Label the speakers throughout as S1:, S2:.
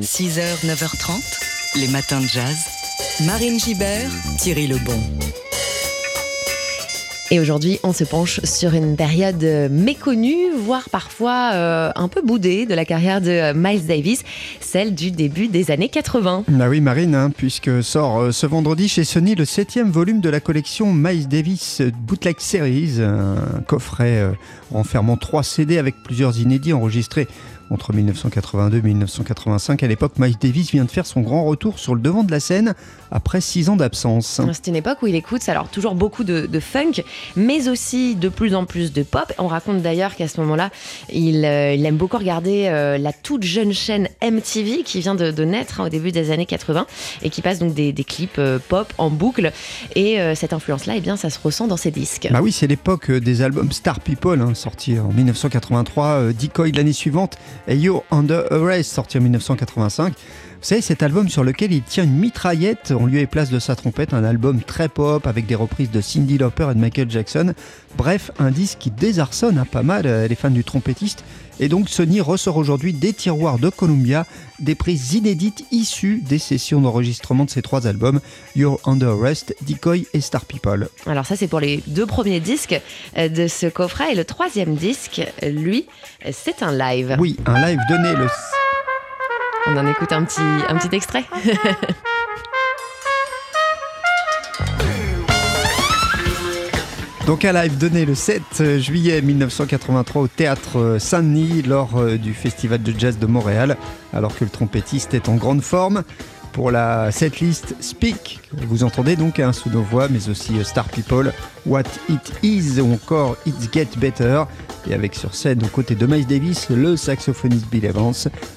S1: 6h, 9h30, les matins de jazz. Marine Gibert, Thierry Lebon.
S2: Et aujourd'hui, on se penche sur une période méconnue, voire parfois euh, un peu boudée de la carrière de Miles Davis, celle du début des années 80.
S3: Bah oui, Marine, hein, puisque sort euh, ce vendredi chez Sony le septième volume de la collection Miles Davis Bootleg Series, un coffret euh, renfermant trois CD avec plusieurs inédits enregistrés entre 1982 et 1985. À l'époque, Miles Davis vient de faire son grand retour sur le devant de la scène après six ans d'absence.
S2: C'est une époque où il écoute alors toujours beaucoup de, funk, mais aussi de plus en plus de pop. On raconte d'ailleurs qu'à ce moment-là, il, euh, aime beaucoup regarder euh, la toute jeune chaîne MTV qui vient de, naître hein, au début des années 80 et qui passe donc des, clips euh, pop en boucle. Et cette influence-là, eh bien, ça se ressent dans ses disques.
S3: Bah oui, c'est l'époque des albums Star People, hein, sortis en 1983, Decoy l'année suivante You're Under Arrest, sorti en 1985. Vous savez, cet album sur lequel il tient une mitraillette en lieu et place de sa trompette, un album très pop avec des reprises de Cindy Lauper et de Michael Jackson. Bref, un disque qui désarçonne pas mal euh, les fans du trompettiste. Et donc Sony ressort aujourd'hui des tiroirs de Columbia des prises inédites issues des sessions d'enregistrement de ces trois albums, You're Under Arrest, Decoy et Star People.
S2: Alors ça c'est pour les deux premiers disques euh, de ce coffret et le troisième disque, lui, c'est un live.
S3: Oui, un live donné le
S2: on en écoute un petit, extrait.
S3: Donc un live donné le 7 juillet 1983 au théâtre Saint-Denis lors euh, du festival de jazz de Montréal, alors que le trompettiste est en grande forme pour la setlist Speak. Vous entendez donc un sous nos voix, mais aussi euh, Star People, What It Is ou encore It Get Better. Et avec sur scène aux côtés de Miles Davis, le saxophoniste Bill Evans,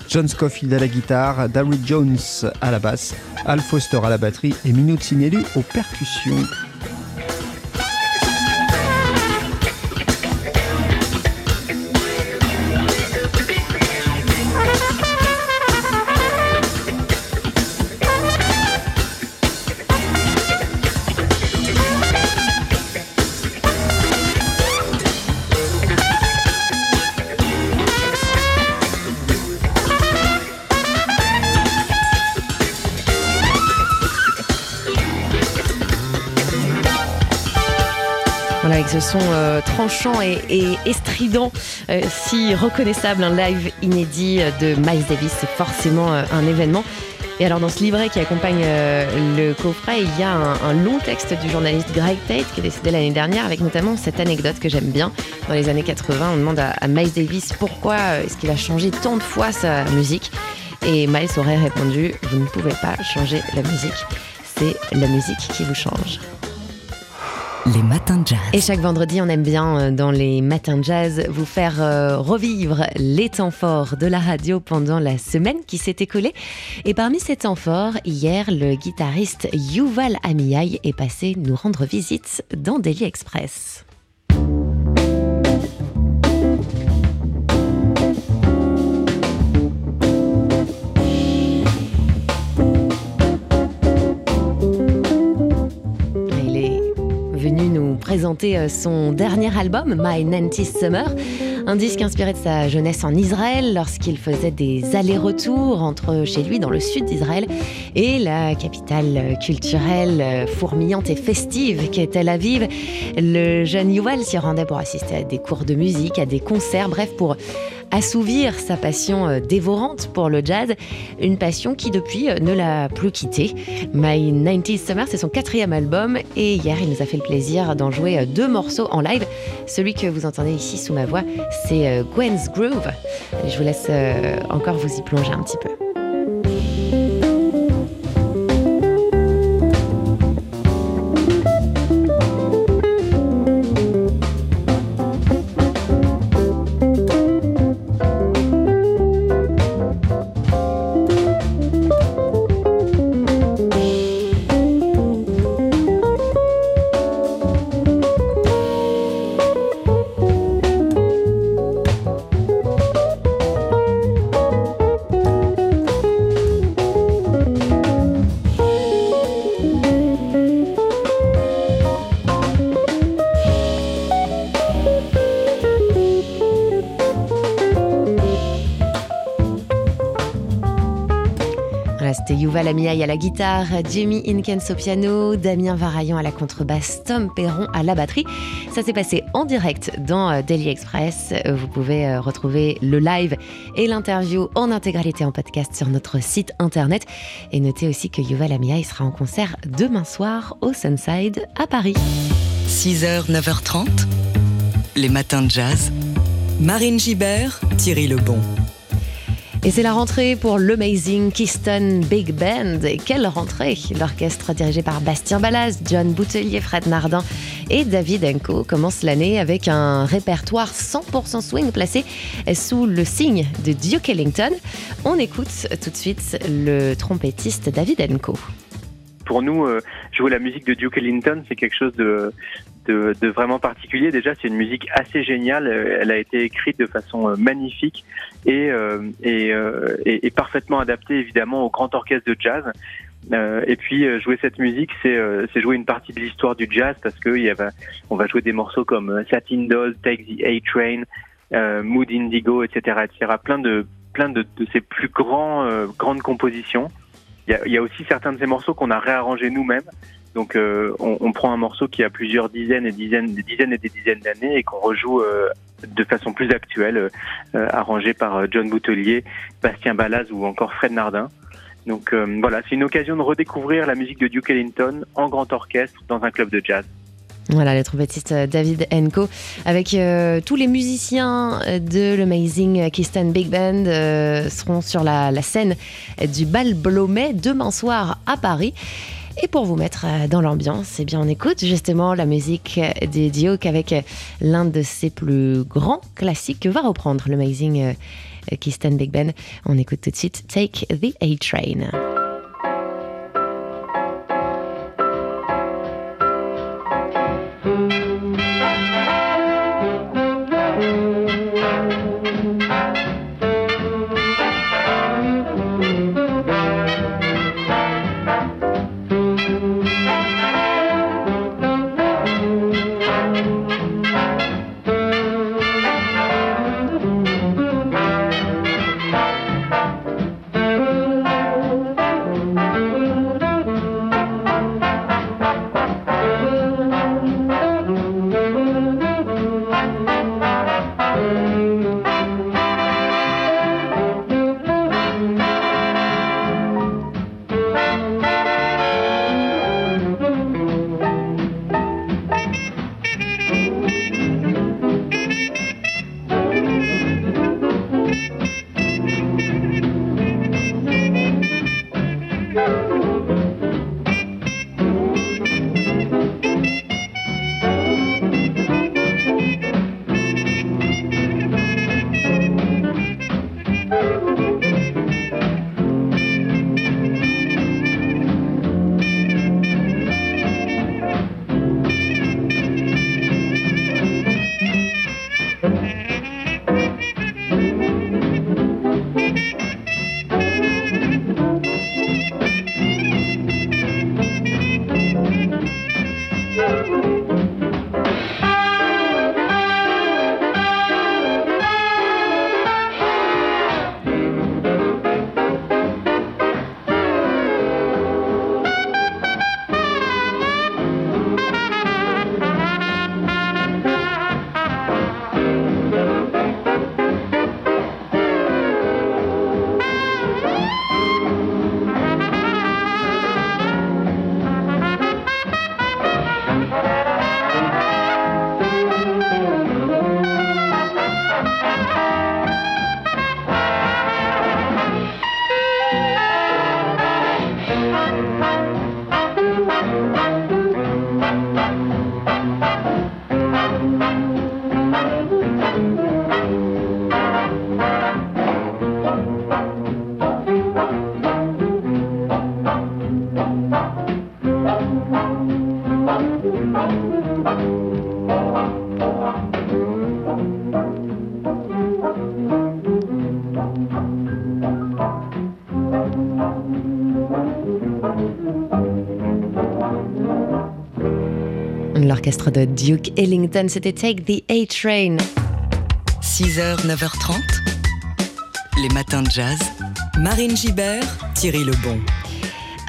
S3: John Scofield à la guitare, Darryl Jones à la basse, Al Foster à la batterie et Sinelli aux percussions.
S2: Euh, tranchant et, estrident, euh, si reconnaissable, un live inédit de Miles Davis, c'est forcément euh, un événement. Et alors dans ce livret qui accompagne le coffret, il y a un, long texte du journaliste Greg Tate qui est décédé l'année dernière avec notamment cette anecdote que j'aime bien. Dans les années 80, on demande à Miles Davis pourquoi est-ce qu'il a changé tant de fois sa musique. Et Miles aurait répondu, vous ne pouvez pas changer la musique, c'est la musique qui vous change.
S1: Les matins de jazz.
S2: Et chaque vendredi, on aime bien euh, dans les matins de jazz vous faire euh, revivre les temps forts de la radio pendant la semaine qui s'est écoulée. Et parmi ces temps forts, hier, le guitariste Yuval Amiyai est passé nous rendre visite dans Daily Express. Euh, son dernier album, My 90 Summer, un disque inspiré de sa jeunesse en Israël lorsqu'il faisait des allers-retours entre chez lui dans le sud d'Israël et la capitale culturelle euh, fourmillante et festive qu'est Tel Aviv. Le jeune Yuval s'y rendait pour assister à des cours de musique, à des concerts, bref, pour assouvir sa passion euh, dévorante pour le jazz, une passion qui depuis euh, ne l'a plus quitté. My 90s Summer, c'est son quatrième album et hier il nous a fait le plaisir d'en jouer euh, deux morceaux en live. Celui que vous entendez ici sous ma voix, c'est Gwen's Groove. Je vous laisse encore vous y plonger un petit peu. Yuval Amiaï à la guitare, Jimmy Inkens au piano, Damien Varaillon à la contrebasse, Tom Perron à la batterie. Ça s'est passé en direct dans euh, Daily Express. Vous pouvez euh, retrouver le live et l'interview en intégralité en podcast sur notre site internet. Et notez aussi que Yuval Amiaï sera en concert demain soir au Sunside à Paris.
S1: 6h, 9h30, les matins de jazz. Marine Gibert, Thierry Lebon.
S2: Et c'est la rentrée pour l'Amazing Keystone Big Band. Et quelle rentrée L'orchestre dirigé par Bastien Ballas, John Boutelier, Fred Nardin et David Enco commence l'année avec un répertoire 100% swing placé sous le signe de Duke Ellington. On écoute tout de suite le trompettiste David Enco
S4: pour nous, euh, jouer la musique de Duke Ellington, c'est quelque chose de, de, vraiment particulier. Déjà, c'est une musique assez géniale. Elle a été écrite de façon euh, magnifique et, euh, et, et, parfaitement adaptée, évidemment, au grand orchestre de jazz. Euh, et puis jouer cette musique, c'est jouer une partie de l'histoire du jazz parce que y on va jouer des morceaux comme Satin Dolls, Take the A Train, Mood Indigo, etc., etc. Plein de plein de, de ces plus grands grandes compositions. Il y a, y a, aussi certains de ces morceaux qu'on a réarrangés nous-mêmes. Donc euh, on, prend un morceau qui a plusieurs dizaines et dizaines, des dizaines et des dizaines d'années et qu'on rejoue euh, de façon plus actuelle, euh, arrangé par John Boutelier, Bastien Balaz ou encore Fred Nardin. Donc voilà, c'est une occasion de redécouvrir la musique de Duke Ellington en grand orchestre dans un club de jazz.
S2: Voilà, le trompettiste David Enco, avec tous les musiciens de l'Amazing Keystone Big Band seront sur la, scène du Bal Blomet demain soir à Paris. Et pour vous mettre dans l'ambiance, eh bien on écoute justement la musique des Duke avec l'un de ses plus grands classiques que va reprendre l'Amazing Keystone Big Band. On écoute tout de suite Take the A-Train. De Duke Ellington, c'était Take the A-Train.
S1: 6h, 9h30, Les matins de jazz. Marine Gibert, Thierry Lebon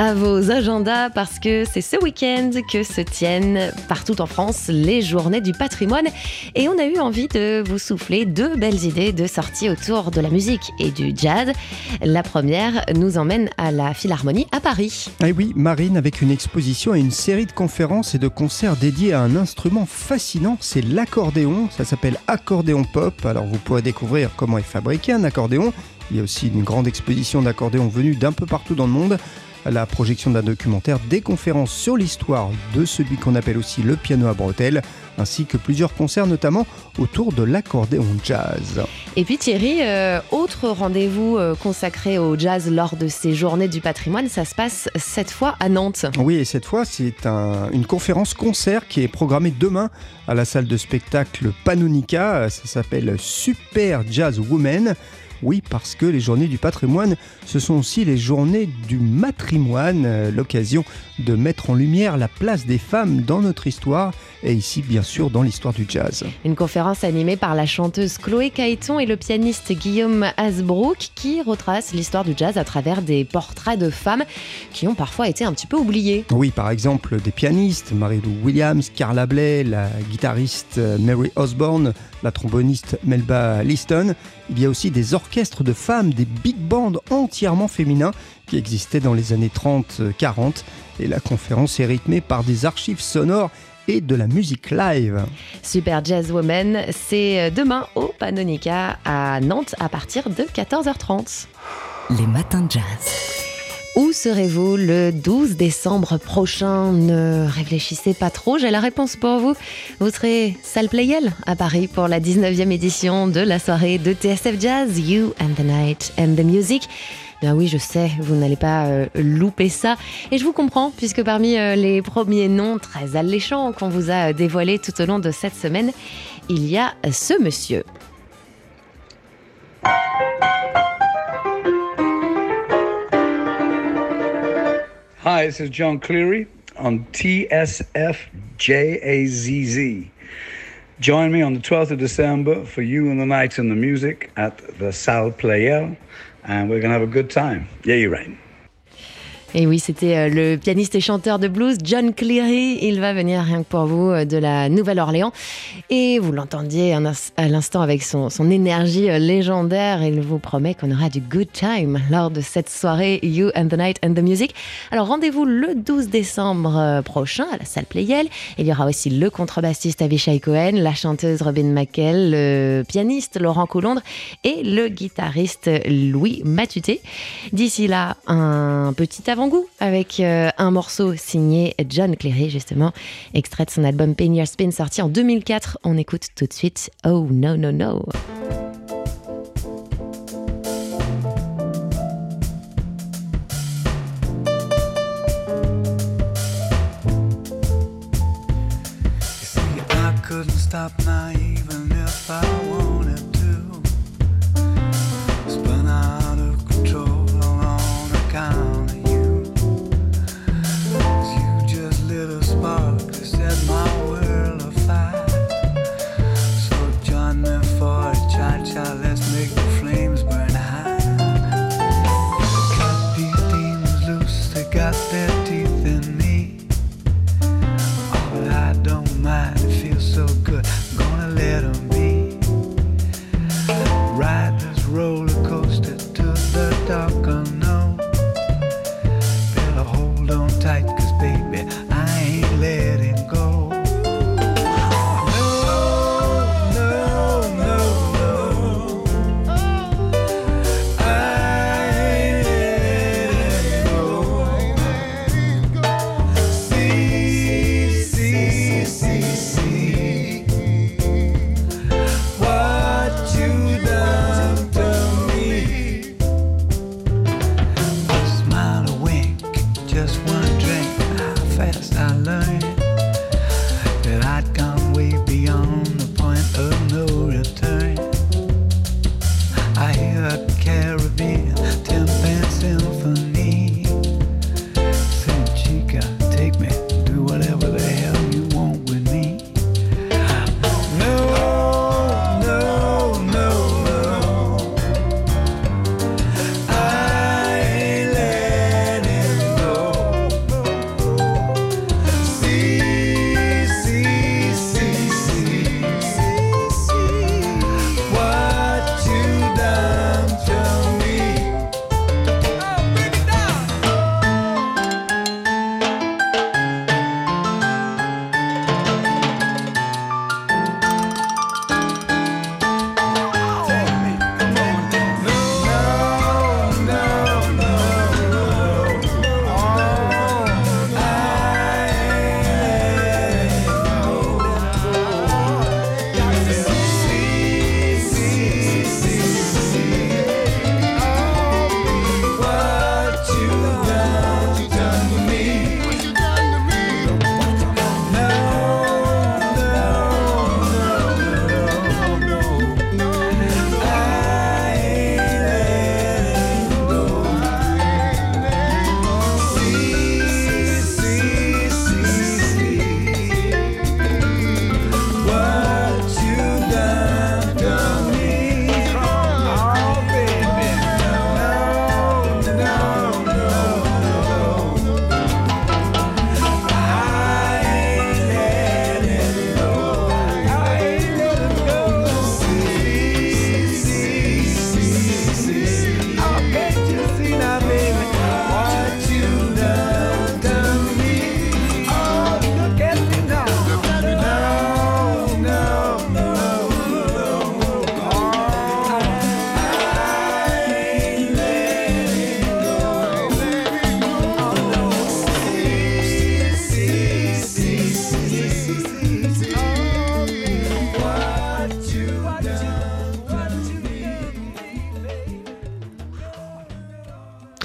S2: à vos agendas parce que c'est ce week-end que se tiennent partout en France les journées du patrimoine et on a eu envie de vous souffler deux belles idées de sortie autour de la musique et du jazz. La première nous emmène à la Philharmonie à Paris.
S3: Ah oui, Marine avec une exposition et une série de conférences et de concerts dédiés à un instrument fascinant, c'est l'accordéon, ça s'appelle Accordéon Pop. Alors vous pourrez découvrir comment est fabriqué un accordéon. Il y a aussi une grande exposition d'accordéons venus d'un peu partout dans le monde la projection d'un documentaire, des conférences sur l'histoire de celui qu'on appelle aussi le piano à bretelles, ainsi que plusieurs concerts notamment autour de l'accordéon jazz.
S2: Et puis Thierry, euh, autre rendez-vous euh, consacré au jazz lors de ces journées du patrimoine, ça se passe cette fois à Nantes.
S3: Oui, et cette fois c'est une conférence concert qui est programmée demain à la salle de spectacle Panonica, ça s'appelle Super Jazz Women. Oui, parce que les journées du patrimoine, ce sont aussi les journées du matrimoine, euh, l'occasion de mettre en lumière la place des femmes dans notre histoire et ici bien sûr dans l'histoire du jazz.
S2: Une conférence animée par la chanteuse Chloé Caïton et le pianiste Guillaume Hasbrook qui retrace l'histoire du jazz à travers des portraits de femmes qui ont parfois été un petit peu oubliées.
S3: Oui, par exemple des pianistes, Marie-Lou Williams, Carla Bley, la guitariste euh, Mary Osborne, la tromboniste Melba Liston. Il y a aussi des orchestres de femmes, des big bands entièrement féminins qui existaient dans les années 30-40 et la conférence est rythmée par des archives sonores et de la musique live.
S2: Super Jazz Woman, c'est demain au Panonica à Nantes à partir de 14h30.
S1: Les matins de jazz.
S2: Où serez-vous le 12 décembre prochain? Ne réfléchissez pas trop, j'ai la réponse pour vous. Vous serez salle Playel à Paris pour la 19e édition de la soirée de TSF Jazz, You and the Night and the Music. Ben oui, je sais, vous n'allez pas euh, louper ça. Et je vous comprends, puisque parmi euh, les premiers noms très alléchants qu'on vous a dévoilés tout au long de cette semaine, il y a ce monsieur.
S5: Hi, this is John Cleary on TSF JAZZ. Join me on the 12th of December for You and the Night and the Music at the Sal Playel. and we're going to have a good time. Yeah, you're right.
S2: Et oui, c'était euh, le pianiste et chanteur de blues John Cleary. Il va venir rien que pour vous euh, de la Nouvelle-Orléans. Et vous l'entendiez à l'instant avec son, énergie euh, légendaire. Il vous promet qu'on aura du good time lors de cette soirée You and the Night and the Music. Alors rendez-vous le 12 décembre prochain à la salle Playel. Il y aura aussi le contrebassiste Avishai Cohen, la chanteuse Robin McKell, le pianiste Laurent Coulondre et le guitariste Louis Matuté. D'ici là, un petit avant Goût avec euh, un morceau signé John Cleary, justement, extrait de son album Pain Your Spin, sorti en 2004. On écoute tout de suite Oh No No No. how can I? just one.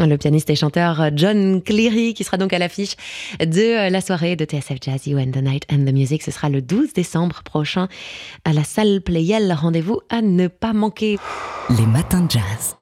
S2: Le pianiste et chanteur John Cleary qui sera donc à l'affiche de la soirée de TSF Jazz You and the Night and the Music. Ce sera le 12 décembre prochain à la salle Playel. Rendez-vous à ne pas manquer.
S1: Les matins de jazz.